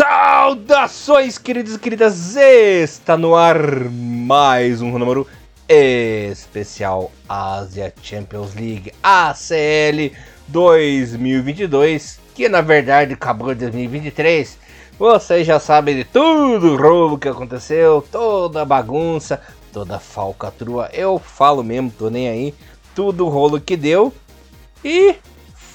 Saudações, queridos e queridas! Está no ar mais um número especial Asia Champions League ACL 2022, que na verdade acabou em 2023. Vocês já sabem de tudo o roubo que aconteceu, toda a bagunça, toda a falcatrua. Eu falo mesmo, tô nem aí. Tudo o rolo que deu. E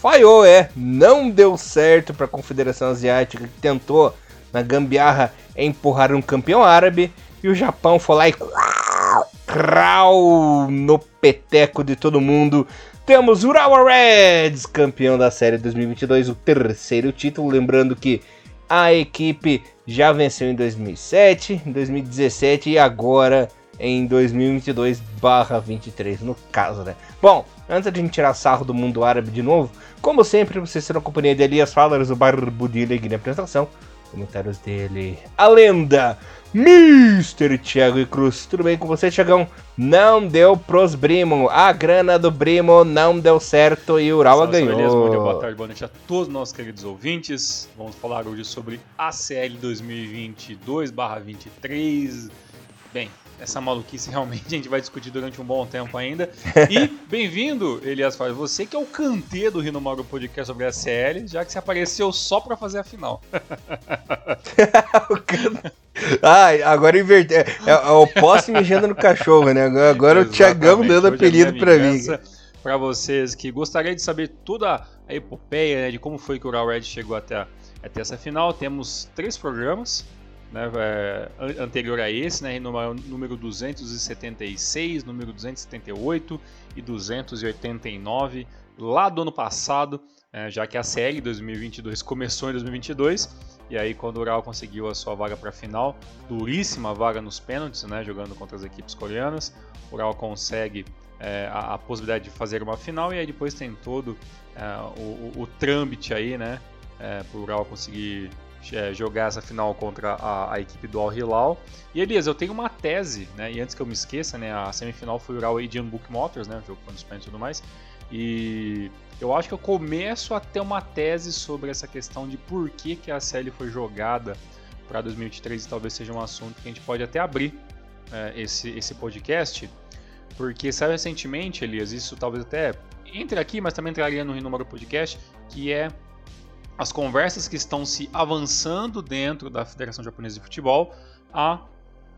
falhou, é. Não deu certo para a Confederação Asiática que tentou na gambiarra empurrar um campeão árabe e o Japão foi lá e crau no peteco de todo mundo. Temos Urawa Reds, campeão da série 2022, o terceiro título, lembrando que a equipe já venceu em 2007, em 2017 e agora em 2022/23 no caso, né? Bom, antes de a gente tirar sarro do mundo árabe de novo, como sempre, vocês serão companhia de Elias Fallers, o Barbudilho e na apresentação. Comentários dele. A lenda, Mr. Thiago Cruz. Tudo bem com você, Thiagão? Não deu pros Brimo. A grana do Brimo não deu certo e o Urawa ganhou. Elias, bom dia, boa tarde, boa noite a todos nossos queridos ouvintes. Vamos falar hoje sobre ACL 2022/23. Bem, essa maluquice realmente a gente vai discutir durante um bom tempo ainda. E bem-vindo, Elias Faz, você que é o cantê do Rino Mauro Podcast sobre a CL, já que você apareceu só pra fazer a final. Ai, agora inverteu. É, é, é o posse mexendo no cachorro, né? Agora, agora o Thiagão dando apelido pra mim. Para vocês que gostariam de saber toda a epopeia né, de como foi que o Raw Red chegou até, até essa final, temos três programas né, é, anterior a esse, né, número 276, número 278 e 289, lá do ano passado, é, já que a série 2022 começou em 2022, e aí quando o Ural conseguiu a sua vaga para a final, duríssima vaga nos pênaltis, né, jogando contra as equipes coreanas, o Ural consegue é, a, a, possibilidade de fazer uma final, e aí depois tem todo é, o, o, o trâmite aí, né, é, para o Ural conseguir é, jogar essa final contra a, a, equipe do Al Hilal. E Elias, eu tenho uma tese, né? E antes que eu me esqueça, né? A semifinal foi o Ural Adian Book Motors, né? O jogo pênaltis e tudo mais. E eu acho que eu começo a ter uma tese sobre essa questão de por que, que a série foi jogada para 2023 e talvez seja um assunto que a gente pode até abrir é, esse, esse podcast. Porque saiu recentemente, Elias, isso talvez até entre aqui, mas também entraria no Número Podcast, que é as conversas que estão se avançando dentro da Federação Japonesa de Futebol a,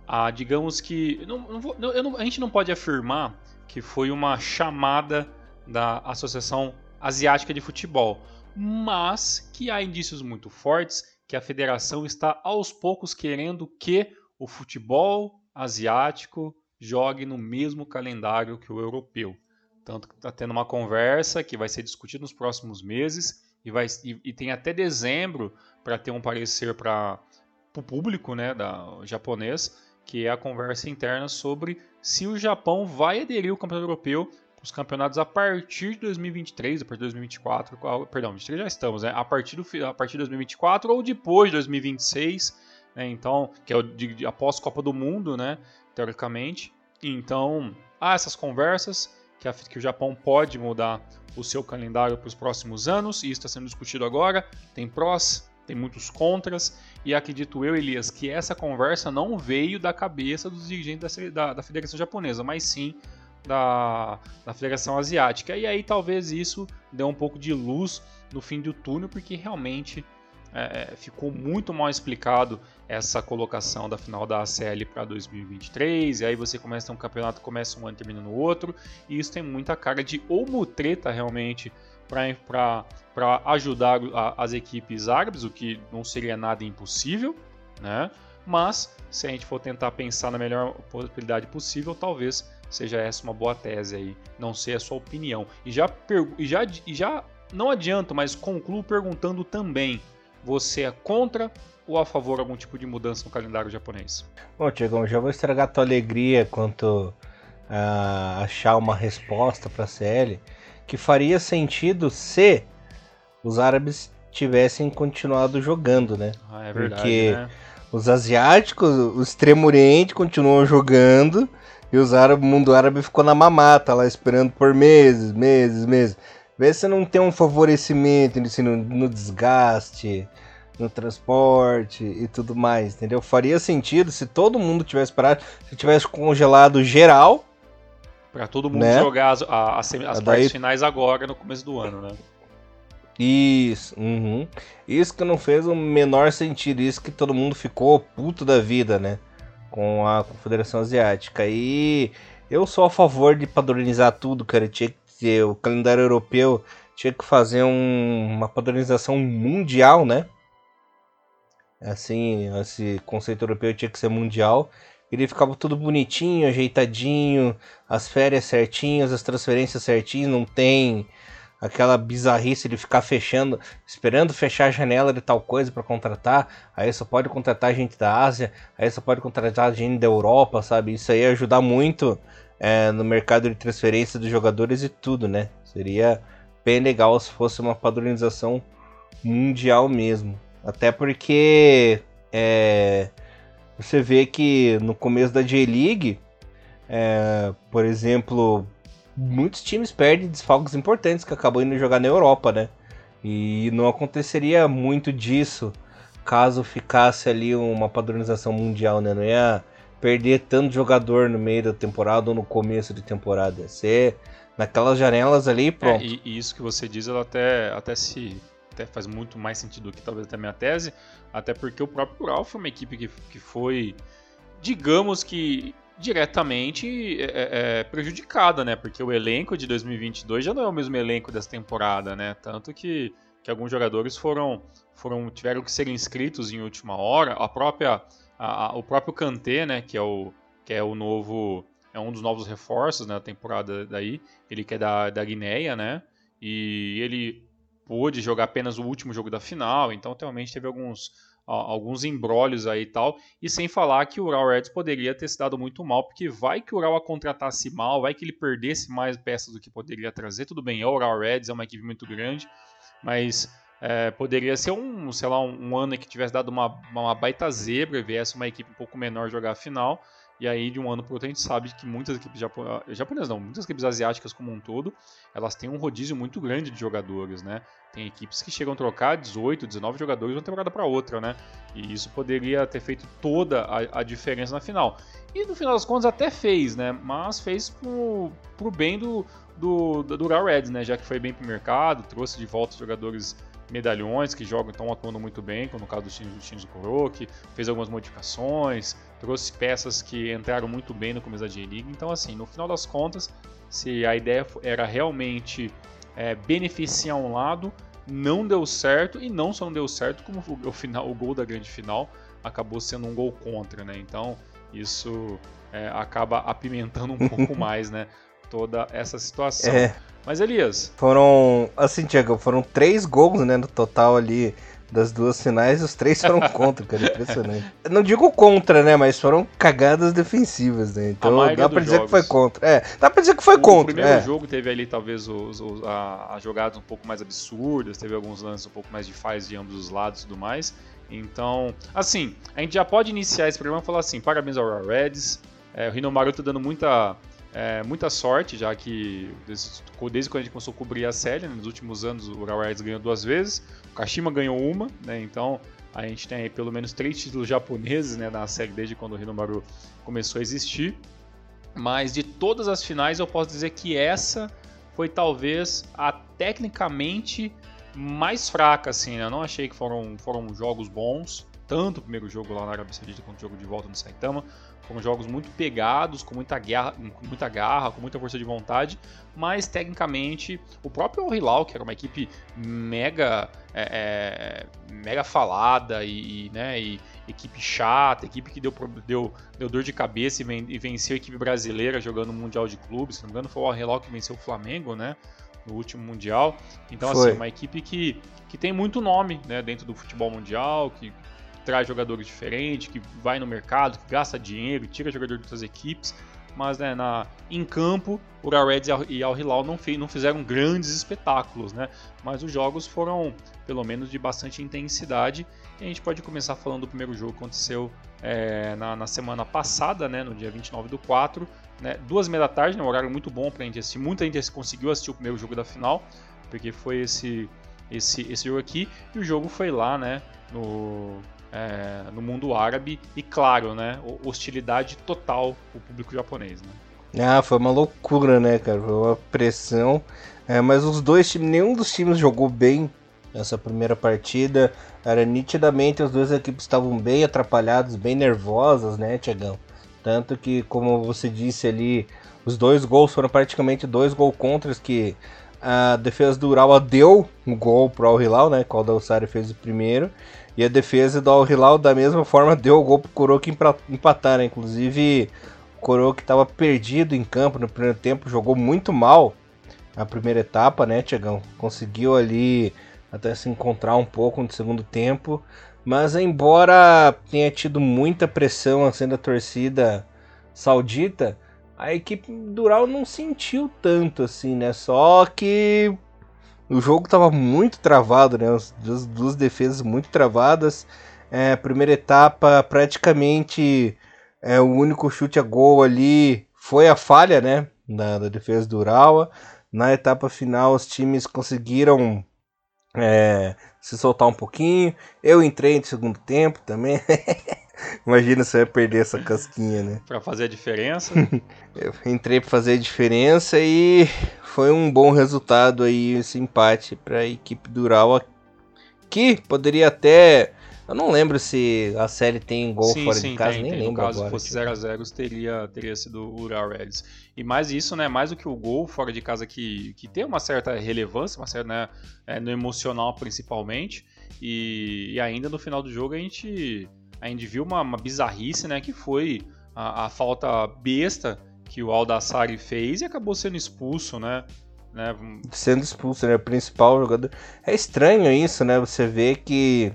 a digamos que. Não, não, não, a gente não pode afirmar que foi uma chamada da Associação Asiática de Futebol, mas que há indícios muito fortes que a federação está aos poucos querendo que o futebol asiático jogue no mesmo calendário que o europeu. Tanto que está tendo uma conversa que vai ser discutida nos próximos meses e, vai, e, e tem até dezembro para ter um parecer para o público né, da, japonês, que é a conversa interna sobre se o Japão vai aderir ao campeonato europeu os campeonatos a partir de 2023, a partir de 2024, perdão, 2023 já estamos, né? A partir, do, a partir de 2024 ou depois de 2026, né? Então, que é o de, de, após Copa do Mundo, né? Teoricamente. Então, há essas conversas que, a, que o Japão pode mudar o seu calendário para os próximos anos, e isso está sendo discutido agora. Tem prós, tem muitos contras, e acredito eu, Elias, que essa conversa não veio da cabeça dos dirigentes da, da, da Federação Japonesa, mas sim da, da Federação Asiática. E aí talvez isso dê um pouco de luz no fim do túnel, porque realmente é, é, ficou muito mal explicado essa colocação da final da ACL para 2023, e aí você começa um campeonato, começa um ano termina no outro, e isso tem muita cara de ou mutreta realmente para ajudar as equipes árabes, o que não seria nada impossível, né? Mas se a gente for tentar pensar na melhor possibilidade possível, talvez seja essa uma boa tese aí, não sei a sua opinião. E já, e já, e já não adianto, mas concluo perguntando também você é contra ou a favor de algum tipo de mudança no calendário japonês? Bom, Tiagão, já vou estragar a tua alegria quanto a achar uma resposta para a CL que faria sentido se os árabes tivessem continuado jogando, né? Ah, é verdade, Porque né? os asiáticos, o extremo oriente continuam jogando e os árabes, o mundo árabe ficou na mamata lá esperando por meses, meses, meses. Vê se não tem um favorecimento no, no desgaste, no transporte e tudo mais, entendeu? Faria sentido se todo mundo tivesse parado, se tivesse congelado geral. Para todo mundo né? jogar as, as, as partes finais agora, no começo do ano, né? Isso, uhum. isso que não fez o menor sentido, isso que todo mundo ficou puto da vida, né? Com a Confederação Asiática. E eu sou a favor de padronizar tudo, cara. Tinha que ter o calendário europeu, tinha que fazer um, uma padronização mundial, né? Assim, esse conceito europeu tinha que ser mundial. Ele ficava tudo bonitinho, ajeitadinho, as férias certinhas, as transferências certinhas, não tem aquela bizarrice de ficar fechando, esperando fechar a janela de tal coisa para contratar, aí só pode contratar gente da Ásia, aí só pode contratar gente da Europa, sabe? Isso aí ia ajudar muito é, no mercado de transferência dos jogadores e tudo, né? Seria bem legal se fosse uma padronização mundial mesmo. Até porque é, você vê que no começo da J-League, é, por exemplo, muitos times perdem desfalques importantes que acabam indo jogar na Europa, né? E não aconteceria muito disso caso ficasse ali uma padronização mundial, né? Não ia perder tanto jogador no meio da temporada ou no começo de temporada. Ia ser naquelas janelas ali pronto. É, e, e, isso que você diz, ela até, até se até faz muito mais sentido do que talvez até a minha tese, até porque o próprio Ural foi uma equipe que, que foi, digamos que diretamente é, é, é, prejudicada, né? Porque o elenco de 2022 já não é o mesmo elenco dessa temporada, né? Tanto que, que alguns jogadores foram, foram tiveram que ser inscritos em última hora. A própria, a, a, o próprio Kanté, né? Que é o, que é o novo, é um dos novos reforços na né, temporada daí. Ele que é da, da Guinéia, né? E ele pôde jogar apenas o último jogo da final, então realmente teve alguns alguns embrólios aí e tal, e sem falar que o Ural Reds poderia ter se dado muito mal, porque vai que o Ural a contratasse mal, vai que ele perdesse mais peças do que poderia trazer, tudo bem, é o Ural Reds, é uma equipe muito grande, mas é, poderia ser um, sei lá, um, ano que tivesse dado uma, uma baita zebra e viesse uma equipe um pouco menor jogar a final, e aí, de um ano para outro, a gente sabe que muitas equipes japonesas, japonesas não, muitas equipes asiáticas como um todo, elas têm um rodízio muito grande de jogadores, né? Tem equipes que chegam a trocar 18, 19 jogadores de uma temporada para outra, né? E isso poderia ter feito toda a, a, diferença na final. E no final das contas até fez, né? Mas fez pro, pro bem do, do, do Real Reds, né? Já que foi bem pro mercado, trouxe de volta jogadores medalhões que jogam estão atuando muito bem, como no caso do Shinzo Kuroki, fez algumas modificações, trouxe peças que entraram muito bem no começo da J-League. Então, assim, no final das contas, se a ideia era realmente é, beneficiar um lado, não deu certo e não só não deu certo, como o, final, o gol da grande final acabou sendo um gol contra, né? Então, isso é, acaba apimentando um pouco mais, né? Toda essa situação. É. Mas Elias. Foram, assim, Tiago, foram três gols, né, no total ali das duas finais, os três foram contra, cara, impressionante. Não digo contra, né, mas foram cagadas defensivas, né, então dá pra dizer jogos. que foi contra. É, dá pra dizer que foi o contra. O primeiro é. jogo teve ali talvez os, os a, as jogadas um pouco mais absurdas, teve alguns lances um pouco mais de faz de ambos os lados e tudo mais. Então, assim, a gente já pode iniciar esse programa e falar assim, parabéns ao Reds, é, o Rinomaru tá dando muita é, muita sorte, já que desde, desde, quando a gente começou a cobrir a série, né, nos últimos anos o Reds ganhou duas vezes, o Kashima ganhou uma, né, então a gente tem aí pelo menos três títulos japoneses né, na série desde quando o Hinomaru começou a existir. Mas de todas as finais eu posso dizer que essa foi talvez a tecnicamente mais fraca, assim, né? Eu não achei que foram, foram jogos bons, tanto o primeiro jogo lá na Arábia Saudita quanto o jogo de volta no Saitama. Foram jogos muito pegados, com muita, guerra, com muita garra, com muita força de vontade, mas tecnicamente o próprio Al Hilal, que era uma equipe mega, é, é, mega falada e, e, né, e equipe chata, equipe que deu, deu, deu dor de cabeça e, ven, e venceu a equipe brasileira jogando o Mundial de Clubes, se não me engano foi o Al Hilal que venceu o Flamengo, né? no último Mundial. Então, assim, Foi. assim, uma equipe que, que tem muito nome né, dentro do futebol mundial, que traz jogadores diferentes, que vai no mercado, que gasta dinheiro, tira jogador de outras equipes. Mas né, na, em campo, o Reds e Al Hilal não, não fizeram grandes espetáculos, né? Mas os jogos foram, pelo menos, de bastante intensidade. E a gente pode começar falando do primeiro jogo que aconteceu é, na, na, semana passada, né, no dia 29 do 4. Né, duas meia da tarde, né, um horário muito bom para a gente assistir. Muita gente conseguiu assistir o primeiro jogo da final, porque foi esse esse, esse jogo aqui. E o jogo foi lá, né? No, é, no mundo árabe e claro, né, hostilidade total o público japonês, né? Ah, foi uma loucura, né, cara? Foi uma pressão. É, mas os dois times, nenhum dos times jogou bem essa primeira partida. Era nitidamente as duas equipes estavam bem atrapalhadas, bem nervosas, né, Tiagão? Tanto que, como você disse ali, os dois gols foram praticamente dois gols contras que a defesa do Urawa deu um gol pro Al Hilal, né? Qual o Sari fez o primeiro. E a defesa do Al Hilal, da mesma forma, deu o gol pro Kuroki empatar, né? Inclusive, o Kuroki estava perdido em campo no primeiro tempo, jogou muito mal a primeira etapa, né, Tiagão? Conseguiu ali até se encontrar um pouco no segundo tempo. Mas embora tenha tido muita pressão assim da torcida saudita, a equipe Dural não sentiu tanto assim, né? Só que o jogo estava muito travado, né? As duas, duas defesas muito travadas. É, primeira etapa, praticamente é, o único chute a gol ali foi a falha, né? Da, da defesa do Urawa. Na etapa final, os times conseguiram é, se soltar um pouquinho. Eu entrei no segundo tempo também. Imagina se eu ia perder essa casquinha, né? Pra fazer a diferença. eu entrei pra fazer a diferença e foi um bom resultado aí esse empate para a equipe do Ural, que poderia até eu não lembro se a série tem gol sim, fora sim, de casa, tem, nem tem. lembro no caso, agora. Se fosse 0x0, teria, teria sido o Ural Reds. E mais isso, né, mais do que o gol fora de casa que, que tem uma certa relevância, uma certa, né, é, no emocional principalmente, e, e, ainda no final do jogo a gente, a gente viu uma, uma bizarrice, né, que foi a, a falta besta que o Aldassari fez e acabou sendo expulso, né? né? Sendo expulso, né? O principal jogador. É estranho isso, né? Você vê que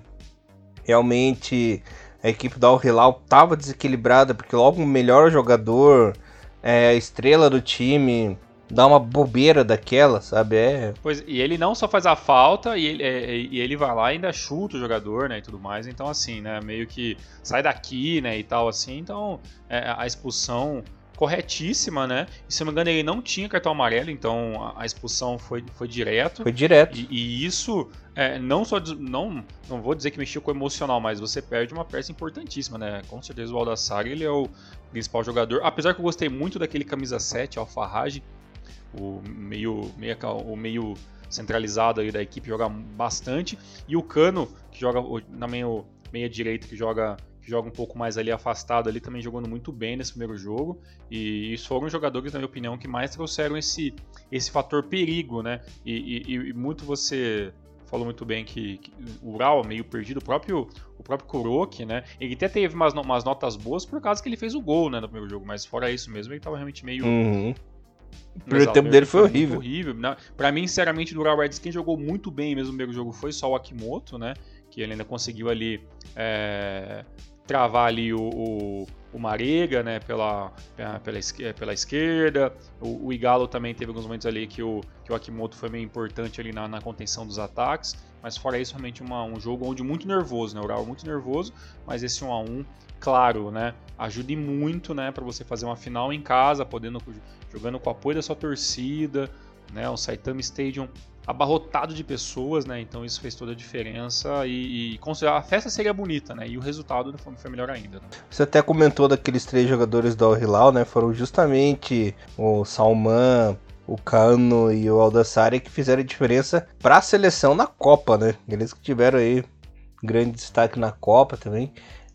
realmente a equipe da Al Hilal estava desequilibrada, porque logo o melhor jogador, é, a estrela do time, dá uma bobeira daquela, sabe? É. Pois, e ele não só faz a falta, e ele, é, e ele vai lá e ainda chuta o jogador, né, e tudo mais. Então, assim, né, meio que sai daqui, né, e tal, assim. Então, é, a expulsão corretíssima, né? E se não me engano, ele não tinha cartão amarelo, então a, expulsão foi, foi direto. Foi direto. E, e isso é, não só não não vou dizer que mexeu com o emocional, mas você perde uma peça importantíssima, né? Com certeza o Aldassari ele é o principal jogador. Apesar que eu gostei muito daquele camisa 7, Alfarrage, o meio, meio o meio centralizado ali da equipe joga bastante e o Cano que joga na meio meia direita que joga que joga um pouco mais ali afastado, ali também jogando muito bem nesse primeiro jogo. E isso foram os jogadores, na minha opinião, que mais trouxeram esse, esse fator perigo, né? E, e, e muito você falou muito bem que, que, o Ural meio perdido, o próprio, o próprio Kuroki, né? Ele até teve umas, umas notas boas por causa que ele fez o gol, né, no primeiro jogo, mas fora isso mesmo, ele tava realmente meio. Uhum. O primeiro tempo dele foi horrível. horrível. Né? Pra mim, sinceramente, do Ural Reds, quem jogou muito bem mesmo no primeiro jogo foi só o Akimoto, né? Que ele ainda conseguiu ali é, travar ali o, o, o Marega, né, pela, pela, pela esquerda. O, o, Igalo também teve alguns momentos ali que o, que o Akimoto foi meio importante ali na, na contenção dos ataques. Mas fora isso, realmente uma, um jogo onde muito nervoso, né? O Ural muito nervoso, mas esse 1 a 1 claro, né? Ajude muito, né, para você fazer uma final em casa, podendo jogando com o apoio da sua torcida, né? O Saitama Stadium abarrotado de pessoas, né? Então isso fez toda a diferença e, e a festa seria bonita, né? E o resultado foi melhor ainda. Né? Você até comentou daqueles três jogadores do Al Hilal, né? Foram justamente o Salman, o Cano e o Aldassari que fizeram a diferença para a seleção na Copa, né? Eles que tiveram aí grande destaque na Copa também.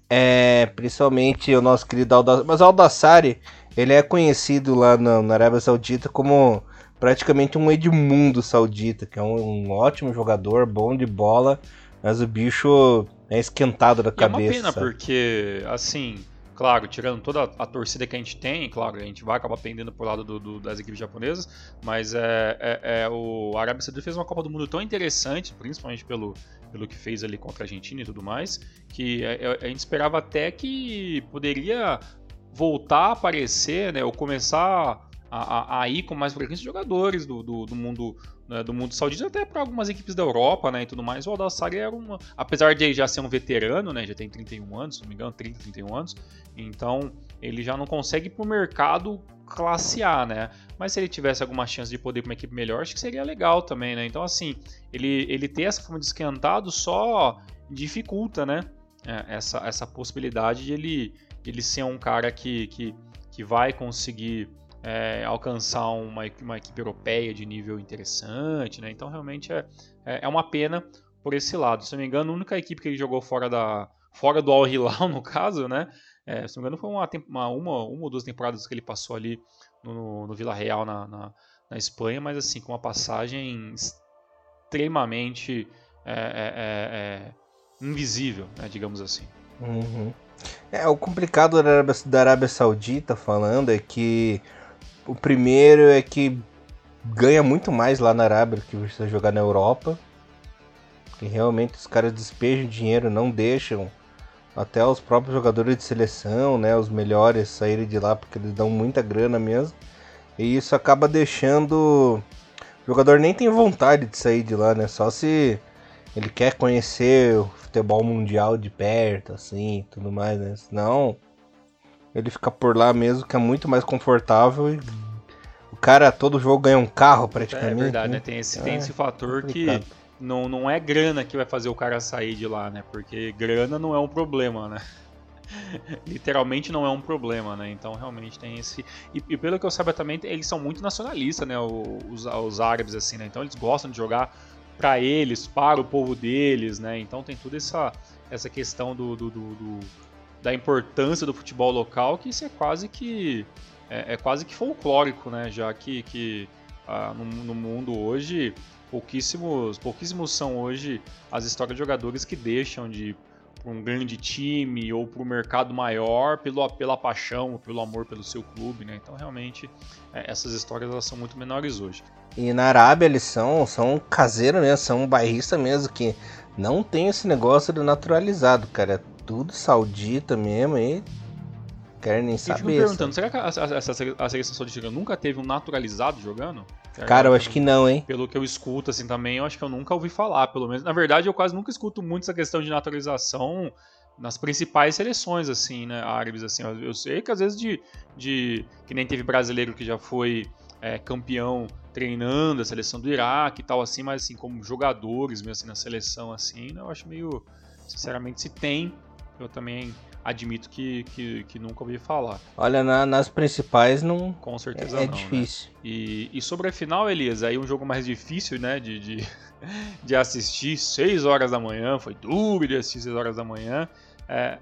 É, principalmente o nosso querido Aldassari. Mas o Aldassari, ele é conhecido lá na, na Arábia Saudita como praticamente um Edmundo Saudita, que é um, um, ótimo jogador, bom de bola, mas o bicho é esquentado da e cabeça. É uma pena, sabe? porque, assim, claro, tirando toda a, torcida que a gente tem, claro, a gente vai acabar pendendo pro lado do, do, das equipes japonesas, mas é, é, é, o Arábia Saudita fez uma Copa do Mundo tão interessante, principalmente pelo, pelo que fez ali contra a Argentina e tudo mais, que a, é, é, a gente esperava até que poderia voltar a aparecer, né, ou começar a, a, a ir com mais frequência jogadores do, do, do mundo né, do mundo saudita até para algumas equipes da Europa, né, e tudo mais. O Aldassari era uma, apesar de já ser um veterano, né, já tem 31 anos, se não me engano, 30, 31 anos. Então, ele já não consegue ir pro mercado classe A, né? Mas se ele tivesse alguma chance de poder para uma equipe melhor, acho que seria legal também, né? Então, assim, ele, ele ter essa forma de esquentado só dificulta, né? É, essa, essa possibilidade de ele, ele ser um cara que, que, que vai conseguir é, alcançar uma, uma equipe europeia de nível interessante, né? Então realmente é, é, é uma pena por esse lado. Se não me engano, a única equipe que ele jogou fora da fora do Al Hilal no caso, né? É, se não me engano foi uma, uma, uma, uma ou duas temporadas que ele passou ali no, no Vila Real na, na, na, Espanha, mas assim com uma passagem extremamente é, é, é, invisível, né, digamos assim. Uhum. É, o complicado da Arábia, da Arábia Saudita falando é que o primeiro é que ganha muito mais lá na Arábia do que você jogar na Europa. Que realmente os caras despejam dinheiro, não deixam até os próprios jogadores de seleção, né, os melhores saírem de lá porque eles dão muita grana mesmo. E isso acaba deixando o jogador nem tem vontade de sair de lá, né? Só se ele quer conhecer o futebol mundial de perto, assim, tudo mais, né? Senão ele fica por lá mesmo, que é muito mais confortável e o cara todo jogo ganha um carro praticamente. É verdade, né? né? Tem esse, tem é, esse fator complicado. que não, não é grana que vai fazer o cara sair de lá, né? Porque grana não é um problema, né? Literalmente não é um problema, né? Então realmente tem esse. E, e, pelo que eu saiba também, eles são muito nacionalistas, né? Os, os árabes, assim, né? Então eles gostam de jogar para eles, para o povo deles, né? Então tem toda essa, essa questão do, do, do, do da importância do futebol local, que isso é quase que é, é quase que folclórico, né? Já que, que ah, no, no, mundo hoje pouquíssimos pouquíssimos são hoje as histórias de jogadores que deixam de para um grande time ou para o mercado maior pelo, pela paixão, pelo amor pelo seu clube, né? Então realmente é, essas histórias elas são muito menores hoje. E na Arábia eles são, são caseiros mesmo, são bairrista mesmo, que não tem esse negócio do naturalizado, cara tudo saudita mesmo e quer nem saber. Eu me perguntando, será que a, a, a, a seleção saudita nunca teve um naturalizado jogando? Cara, eu acho que não, hein? Pelo que eu escuto, assim, também, eu acho que eu nunca ouvi falar, pelo menos. Na verdade, eu quase nunca escuto muito essa questão de naturalização nas principais seleções, assim, né, árabes, assim. Eu, eu sei que às vezes de, de... que nem teve brasileiro que já foi é, campeão treinando a seleção do Iraque e tal, assim, mas assim, como jogadores mesmo assim, na seleção, assim, né, eu acho meio... Sinceramente, se tem, eu também admito que, que, que nunca ouvi falar. Olha, na, nas principais não. Com certeza é, é não. É difícil. Né? E, e sobre a final, Elias, aí um jogo mais difícil, né, de, de, de assistir, 6 horas da manhã, foi duro de assistir 6 horas da manhã. É,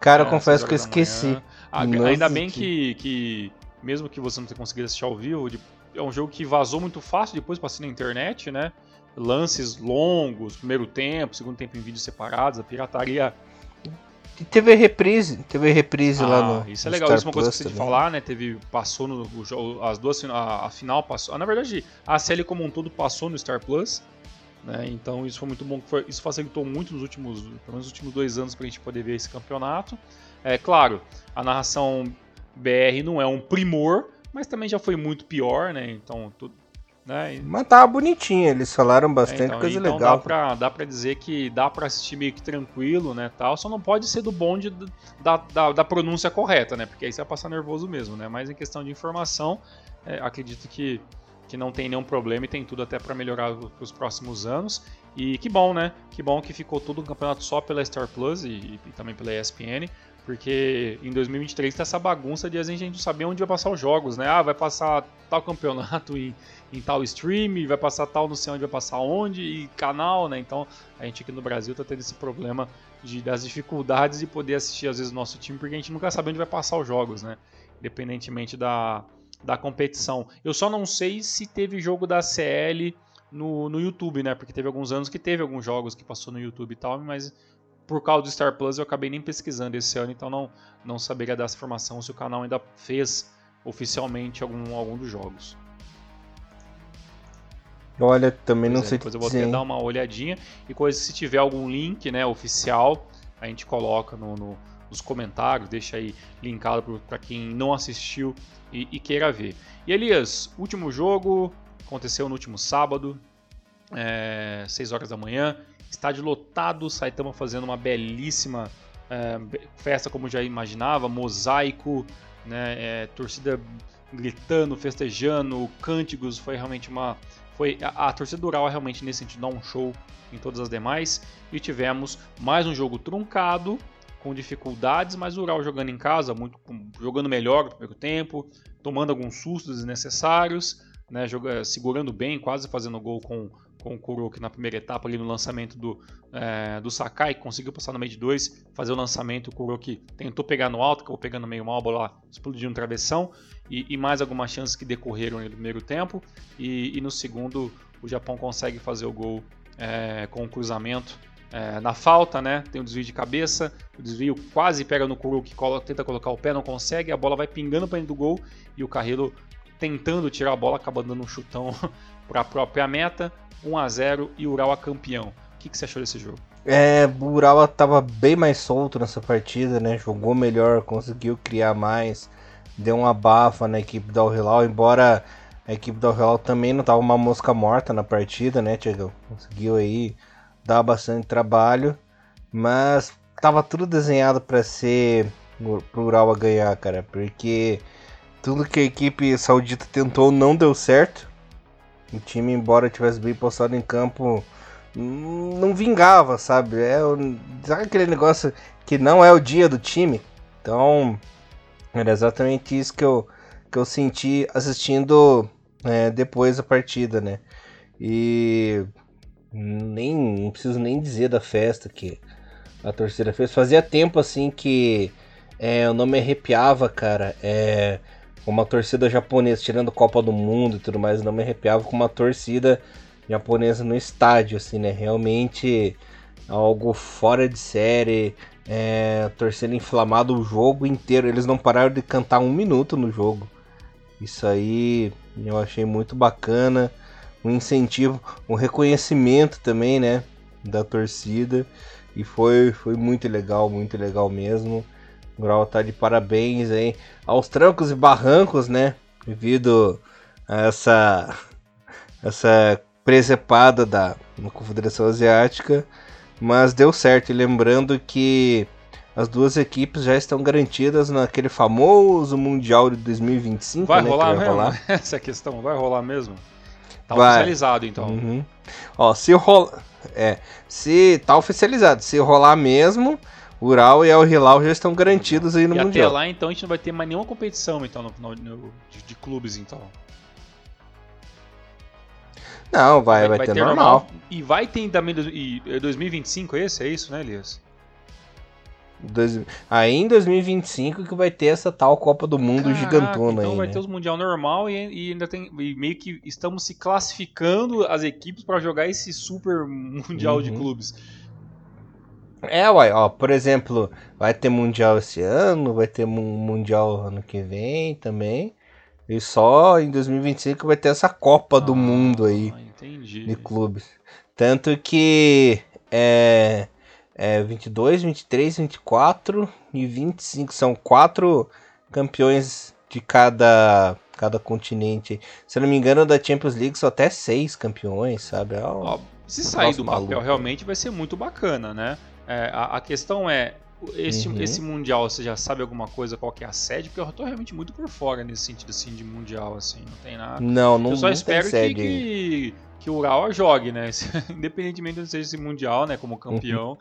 Cara, é, eu confesso que eu esqueci. Ah, ainda bem que, que, mesmo que você não tenha conseguido assistir ao vivo, é um jogo que vazou muito fácil depois assistir na internet, né? Lances longos, primeiro tempo, segundo tempo em vídeos separados, a pirataria e teve reprise, teve reprise ah, lá no. Isso é legal, Star isso é uma coisa que você de falar, né? Teve. Passou no. O, as duas. A, a final passou. Ah, na verdade, a série como um todo passou no Star Plus. Né? Então isso foi muito bom. Foi, isso facilitou muito nos últimos. Pelo menos nos últimos dois anos pra gente poder ver esse campeonato. É claro, a narração BR não é um primor, mas também já foi muito pior, né? Então tudo, né? Mas tava bonitinho, eles falaram bastante é, então, coisa então legal. Dá pra, dá pra dizer que dá pra assistir meio que tranquilo, né, tal. Só não pode ser do bonde da, da, da pronúncia correta, né, porque aí você vai passar nervoso mesmo, né. Mas em questão de informação, é, acredito que, que não tem nenhum problema e tem tudo até para melhorar os próximos anos. E que bom, né, que bom que ficou todo o campeonato só pela Star Plus e, e também pela ESPN, porque em 2023 tá essa bagunça de a gente não saber onde vai passar os jogos, né? Ah, vai passar tal campeonato em, em tal stream, vai passar tal não sei onde vai passar onde, e canal, né? Então a gente aqui no Brasil tá tendo esse problema de, das dificuldades de poder assistir às vezes o nosso time, porque a gente nunca sabe onde vai passar os jogos, né? Independentemente da, da competição. Eu só não sei se teve jogo da CL no, no YouTube, né? Porque teve alguns anos que teve alguns jogos que passou no YouTube e tal, mas por causa do Star Plus eu acabei nem pesquisando esse ano, então não, não saberia dar essa informação se o canal ainda fez oficialmente algum, algum dos jogos. Olha, também pois não é, sei Depois eu vou ter dar uma olhadinha e coisa se tiver algum link, né, oficial, a gente coloca no, no, nos comentários, deixa aí linkado para quem não assistiu e, e, queira ver. E Elias, último jogo aconteceu no último sábado, é, 6 horas da manhã, estádio lotado, Saitama fazendo uma belíssima é, festa como já imaginava, mosaico, né, é, torcida gritando, festejando, cânticos, foi realmente uma foi a, a torcida do Ural realmente nesse sentido dá um show em todas as demais. E tivemos mais um jogo truncado com dificuldades, mas o Ural jogando em casa, muito jogando melhor no primeiro tempo, tomando alguns sustos desnecessários, né, jogando, segurando bem, quase fazendo gol com com o Kuroki na primeira etapa ali no lançamento do, é, do Sakai, conseguiu passar no meio de dois, fazer o lançamento, o Kuroki tentou pegar no alto, acabou pegando meio mal, a bola explodiu no travessão, e, e, mais algumas chances que decorreram no primeiro tempo, e, e, no segundo o Japão consegue fazer o gol é, com o cruzamento é, na falta, né? Tem o um desvio de cabeça, o desvio quase pega no Kuroki, tenta colocar o pé, não consegue, a bola vai pingando para dentro do gol, e o Carrillo tentando tirar a bola, acaba dando um chutão para a própria meta. 1 a 0 e Urawa campeão. O que, que você achou desse jogo? É, o Urawa estava bem mais solto nessa partida, né? Jogou melhor, conseguiu criar mais, deu uma bafa na equipe da Al embora a equipe da Al também não tava uma mosca morta na partida, né, Tiago? Conseguiu aí dar bastante trabalho, mas tava tudo desenhado para ser pro Urawa ganhar, cara, porque tudo que a equipe saudita tentou não deu certo. O time, embora tivesse bem postado em campo, não vingava, sabe? É sabe aquele negócio que não é o dia do time? Então, era exatamente isso que eu, que eu senti assistindo é, depois da partida, né? E nem não preciso nem dizer da festa que a torcida fez. Fazia tempo assim que é, eu não me arrepiava, cara. É, uma torcida japonesa, tirando Copa do Mundo e tudo mais, não me arrepiava com uma torcida japonesa no estádio, assim, né? Realmente algo fora de série, é, torcendo inflamado o jogo inteiro. Eles não pararam de cantar um minuto no jogo. Isso aí eu achei muito bacana. Um incentivo, um reconhecimento também, né? Da torcida. E foi, foi muito legal, muito legal mesmo. O Grau tá de parabéns aí aos trancos e barrancos, né? Devido a essa, essa presepada da Confederação Asiática. Mas deu certo. E lembrando que as duas equipes já estão garantidas naquele famoso Mundial de 2025. Vai né, rolar vai mesmo? Rolar. Essa questão, vai rolar mesmo? Tá vai. oficializado então. Uhum. Ó, se rolar. É, se tá oficializado, se rolar mesmo, Ural e El Hilal já estão garantidos aí no e Mundial. até lá, então, a gente não vai ter mais nenhuma competição então, no, no, de, de, clubes, então. Não, vai, vai, vai, ter, ter normal. normal. E vai ter também e 2025 é esse, é isso, né, Elias? Dois, aí em 2025 que vai ter essa tal Copa do Mundo Caraca, gigantona então aí. vai né? ter os Mundial normal e, e ainda tem. E meio que estamos se classificando as equipes para jogar esse super Mundial uhum. de clubes. É, uai, ó, por exemplo, vai ter Mundial esse ano, vai ter Mundial ano que vem também. E só em 2025 vai ter essa Copa ah, do Mundo aí entendi. de clubes. Tanto que é, é 22, 23, 24 e 25 são quatro campeões de cada cada continente. Se eu não me engano, da Champions League só até seis campeões, sabe? É um, ó, se sair do papel, maluco. realmente vai ser muito bacana, né? É, a, a, questão é, esse, uhum. esse Mundial, você já sabe alguma coisa, qual que é a sede? Porque eu tô realmente muito por fora nesse sentido, assim, de Mundial, assim, não tem nada. Não, não Eu só não espero que, que, que, o Ural jogue, né? Independentemente de seja esse Mundial, né, como campeão, uhum.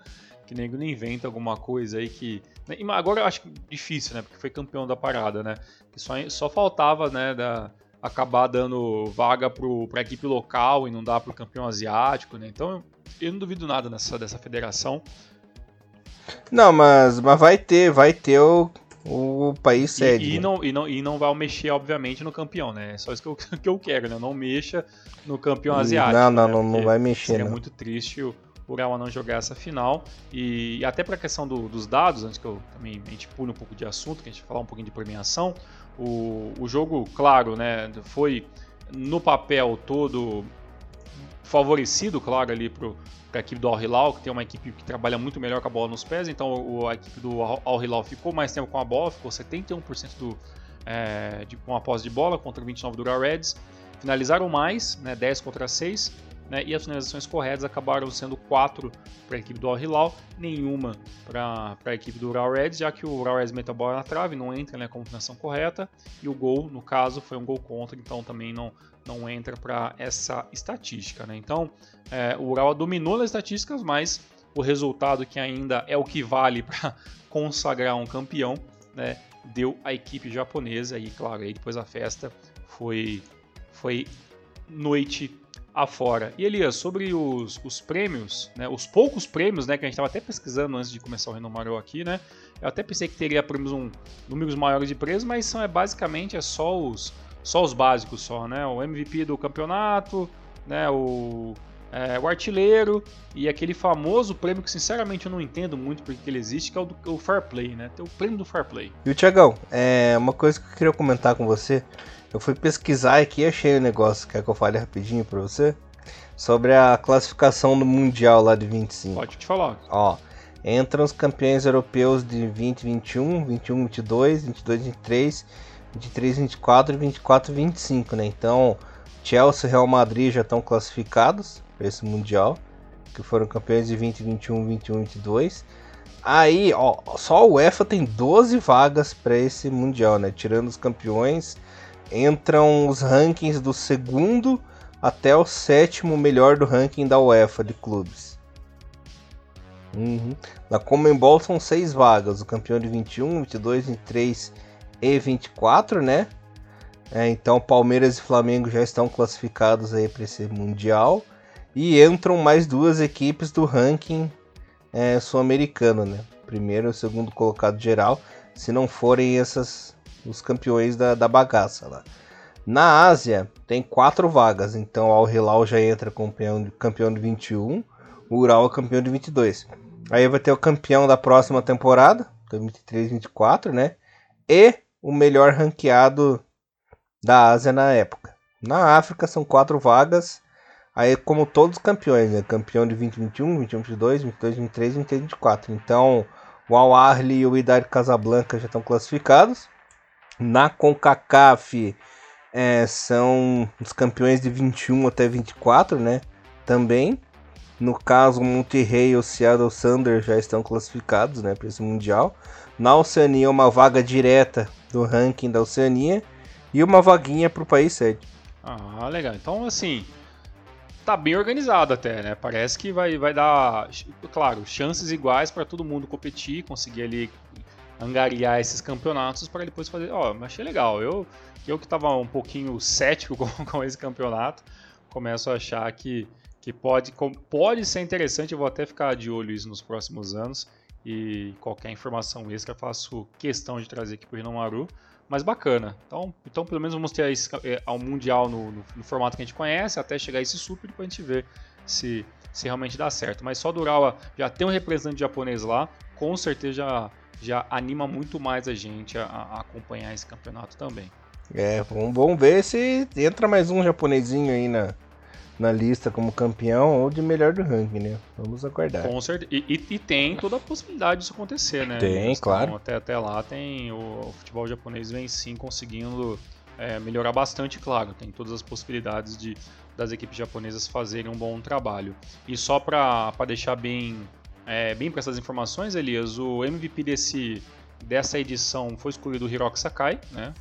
que nego não inventa alguma coisa aí que... Né, agora eu acho difícil, né, porque foi campeão da parada, né? Que só, só faltava, né, da acabar dando vaga para a equipe local e não dar para o campeão asiático, né? Então eu não duvido nada nessa, dessa federação. Não, mas, mas vai ter, vai ter o, o país sede. E, e, não, e, não, e não vai mexer, obviamente, no campeão, né? É só isso que eu, que eu quero, né? Não mexa no campeão asiático. Não, não, né? não, não vai mexer. Seria não. muito triste o Urawa não jogar essa final. E, e até para a questão do, dos dados, antes que eu também a gente pule um pouco de assunto, que a gente falar um pouquinho de premiação. O, o jogo, claro, né? Foi no papel todo favorecido, claro, ali para a equipe do Al Hilal, que tem uma equipe que trabalha muito melhor com a bola nos pés, então o, a equipe do Al Hilal ficou mais tempo com a bola, ficou 71% do, é, de, com a posse de bola contra 29% do Reds. Finalizaram mais, né, 10 contra 6, né, e as finalizações corretas acabaram sendo 4 para a equipe do Al Hilal, nenhuma para a equipe do Real Reds, já que o Real Reds mete a bola na trave, não entra né, com a finalização correta, e o gol, no caso, foi um gol contra, então também não, não entra para essa estatística. Né? Então, é, o Ural dominou nas estatísticas, mas o resultado que ainda é o que vale para consagrar um campeão, né, deu a equipe japonesa e claro, aí depois a festa foi foi noite afora. E Elias, sobre os, os prêmios, né, os poucos prêmios, né, que a gente estava até pesquisando antes de começar o Renomarou aqui, né, eu até pensei que teria prêmios um números maiores de prêmios, mas são é basicamente é só os só os básicos só, né? O MVP do campeonato, né? O, é, o artilheiro e aquele famoso prêmio que sinceramente eu não entendo muito porque ele existe, que é o, do, o Fair Play, né? Tem o prêmio do Fair Play. E o Tiagão, é uma coisa que eu queria comentar com você. Eu fui pesquisar aqui e achei o um negócio, quer que eu fale rapidinho pra você? Sobre a classificação do Mundial lá de 25. Pode te falar. Ó, entram os campeões europeus de 2021, 21, 22, 22, 23 23, 24 e 24, 25, né? Então, Chelsea e Real Madrid já estão classificados esse Mundial, que foram campeões de 20, 21, 21, 22. Aí, ó, só o UEFA tem 12 vagas para esse Mundial, né? Tirando os campeões, entram os rankings do segundo até o sétimo melhor do ranking da UEFA de clubes. Uhum. Na Comembol são seis vagas, o campeão de 21, 22, 23 e 24, né? É, então Palmeiras e Flamengo já estão classificados aí para esse mundial e entram mais duas equipes do ranking é, sul-americano, né? Primeiro e segundo colocado geral, se não forem essas os campeões da, da bagaça lá. Na Ásia tem quatro vagas, então Al Hilal já entra campeão de, campeão de 21, o Ural é campeão de 22. Aí vai ter o campeão da próxima temporada, 23 24, né? E o melhor ranqueado da Ásia na época. Na África são quatro vagas, aí como todos os campeões, né? Campeão de 2021, 21, 22, 22, 23, 23, 24. Então, o Al Ahly e o Wydad Casablanca já estão classificados. Na CONCACAF é, são os campeões de 21 até 24, né? Também. No caso, o Monterrey e o Seattle Thunder já estão classificados, né, para esse mundial. Na Oceania, uma vaga direta do ranking da Oceania e uma vaguinha para o país sede. Ah, legal. Então, assim, tá bem organizado até, né? Parece que vai, vai dar, claro, chances iguais para todo mundo competir, conseguir ali angariar esses campeonatos para depois fazer. Ó, oh, achei legal. Eu, eu que estava um pouquinho cético com, com, esse campeonato, começo a achar que, que pode, pode ser interessante. Eu vou até ficar de olho isso nos próximos anos e qualquer informação extra faço questão de trazer aqui para o Maru, mas bacana. Então, então pelo menos vamos ter esse, é, ao Mundial no, no, no, formato que a gente conhece, até chegar esse Super para a gente ver se, se realmente dá certo. Mas só do Urawa já tem um representante japonês lá, com certeza já, já anima muito mais a gente a, a acompanhar esse campeonato também. É, vamos, vamos ver se entra mais um japonesinho aí na, na lista como campeão ou de melhor do ranking, né? Vamos aguardar. Com certeza. E, e, e tem toda a possibilidade disso acontecer, né? Tem, então, claro. Até, até lá tem. O, o futebol japonês vem sim conseguindo é, melhorar bastante, claro. Tem todas as possibilidades de das equipes japonesas fazerem um bom trabalho. E só para deixar bem, é, bem para essas informações, Elias, o MVP desse, dessa edição foi escolhido o Hiroki Sakai, né?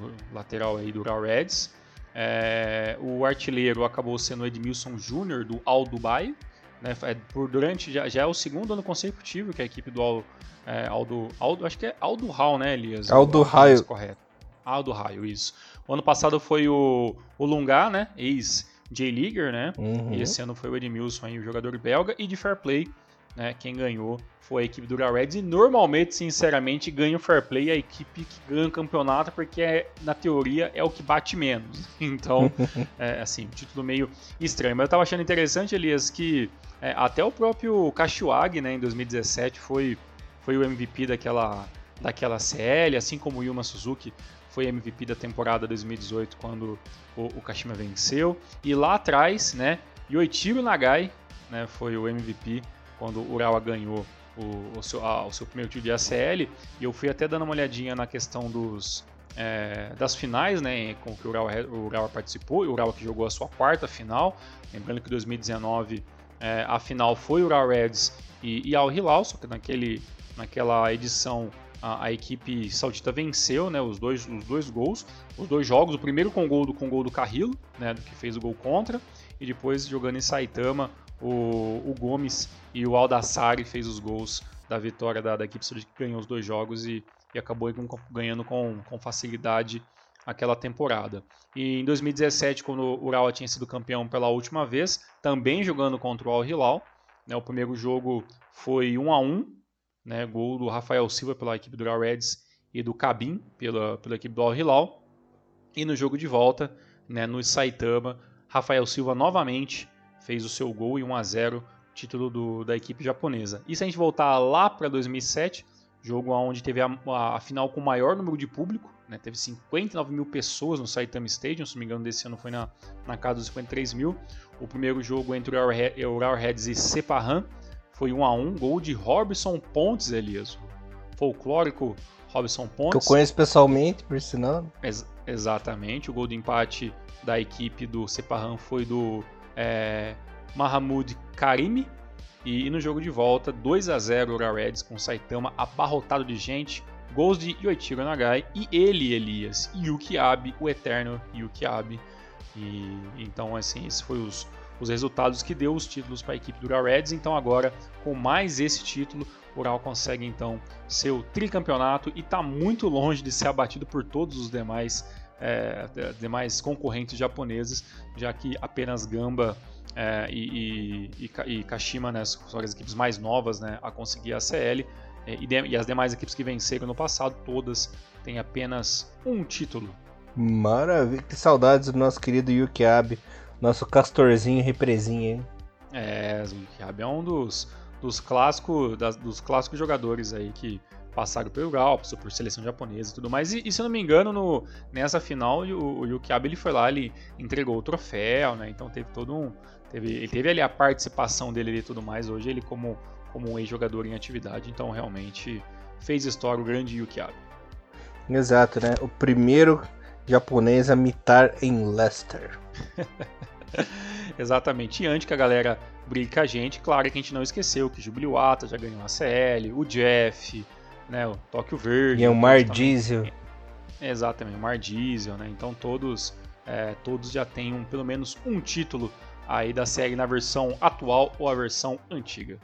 O lateral aí do Real Reds. É, o artilheiro acabou sendo o Edmilson Júnior, do Al Dubai. Né, é, por durante já, já, é o segundo ano consecutivo que a equipe do Al, é, Aldo, Aldo, acho que é Aldo Hall, né, Elias? Aldo Raio. Correto. Aldo Raio, isso. O ano passado foi o, o Lunga, né, ex J-Leaguer, né? Uhum. E esse ano foi o Edmilson, aí, o jogador belga. E de Fair Play, né, quem ganhou foi a equipe do Reds e normalmente, sinceramente, ganha o fair play a equipe que ganha o campeonato porque é, na teoria é o que bate menos. Então, é, assim, título meio estranho. Mas eu tava achando interessante, Elias, que é, até o próprio Kashiwagi, né, em 2017 foi, foi o MVP daquela, daquela CL, assim como o Yuma Suzuki foi MVP da temporada 2018 quando o, o Kashima venceu. E lá atrás, né, Yoichiro Nagai né, foi o MVP quando o Urawa ganhou o, o, seu, o seu primeiro título de ACL. E eu fui até dando uma olhadinha na questão dos, é, das finais, né, com que o Urawa, o Urawa participou, o Urawa que jogou a sua quarta final, lembrando que em 2019 é, a final foi o Urawa Reds e, e Al Hilal, só que naquele, naquela edição a, a, equipe saudita venceu né, os, dois, os dois gols, os dois jogos, o primeiro com gol do, com gol do Carrillo, né, do que fez o gol contra, e depois jogando em Saitama, o, o Gomes e o Aldassari fez os gols da vitória da, da equipe que ganhou os dois jogos e, e acabou ganhando com, com facilidade aquela temporada. E em 2017, quando o Urawa tinha sido campeão pela última vez, também jogando contra o Al Hilal, né, o primeiro jogo foi 1 a 1 né, gol do Rafael Silva pela equipe do Real Reds e do Cabim pela, pela equipe do Al Hilal. E no jogo de volta, né, no Saitama, Rafael Silva novamente fez o seu gol e 1 a 0 título do, da equipe japonesa. E se a gente voltar lá para 2007, jogo onde teve a, a, a, final com o maior número de público, né, teve 59 mil pessoas no Saitama Stadium, se não me engano desse ano foi na, na casa dos 53 mil. O primeiro jogo entre o Reds e Sepahan, foi 1 a 1 gol de Robson Pontes, Elias. Folclórico Robson Pontes. Que eu conheço pessoalmente, por sinal. Ex exatamente. O gol de empate da equipe do Sepahan foi do é, Mahamud Karimi. E, e, no jogo de volta, 2 a 0 o Reds com Saitama abarrotado de gente. Gols de Yoichiro Nagai e ele, Elias, Yuki Abe, o eterno Yuki Abe. E então, assim, esses foram os, os resultados que deu os títulos para a equipe do Ural Reds. Então agora, com mais esse título, o Ural consegue então seu tricampeonato e está muito longe de ser abatido por todos os demais, é, demais concorrentes japoneses, já que apenas Gamba é, e, e, e, Kashima né, são as equipes mais novas né, a conseguir a CL. É, e, de, e as demais equipes que venceram no passado, todas têm apenas um título. Maravilha, que saudades do nosso querido Yuki Abe. Nosso castorzinho represinha, hein? É, Zwickab é um dos, dos, clássicos, das, dos clássicos jogadores aí que passaram pelo Gal, passou por seleção japonesa e tudo mais. E, e se eu não me engano, no, nessa final, o, o Yukiabe ele foi lá, ele entregou o troféu, né? Então teve todo um. Teve, ele teve ali a participação dele e tudo mais. Hoje ele como, como um ex-jogador em atividade, então realmente fez história o grande Yukiabe. Exato, né? O primeiro japonês a mitar em Leicester. Exatamente. E antes que a galera brigue com a gente, claro que a gente não esqueceu que o Jubiluata já ganhou a CL, o Jeff, né, o Tóquio Verde. E o Mar Diesel. Exatamente, o Mar Diesel, né? Então todos, é, todos já têm um, pelo menos um título aí da série na versão atual ou a versão antiga.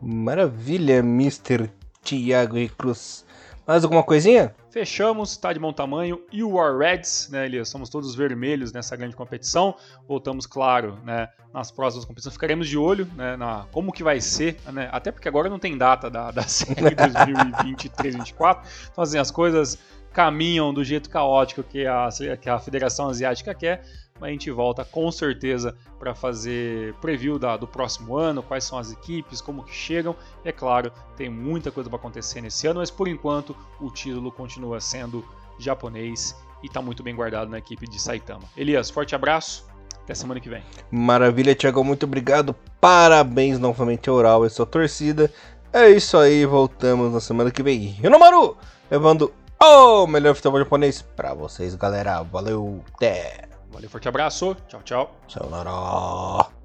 Maravilha, Mr. Thiago e Cruz. Mais alguma coisinha? Fechamos, tá de bom tamanho. E o War Reds, né, Elias? Somos todos vermelhos nessa grande competição. Voltamos, claro, né, nas próximas competições. Ficaremos de olho né, na como que vai ser, né? Até porque agora não tem data da, da série 2023-2024. Então, assim, as coisas caminham do jeito caótico que a, que a Federação Asiática quer a gente volta com certeza para fazer preview da, do próximo ano, quais são as equipes, como que chegam. É claro, tem muita coisa para acontecer nesse ano, mas por enquanto o título continua sendo japonês e está muito bem guardado na equipe de Saitama. Elias, forte abraço, até semana que vem. Maravilha, Thiago, muito obrigado. Parabéns novamente ao Oral e sua torcida. É isso aí, voltamos na semana que vem. Rinomaru, levando o melhor futebol japonês para vocês, galera. Valeu, até! Valeu, forte abraço. Tchau, tchau. Sayonara.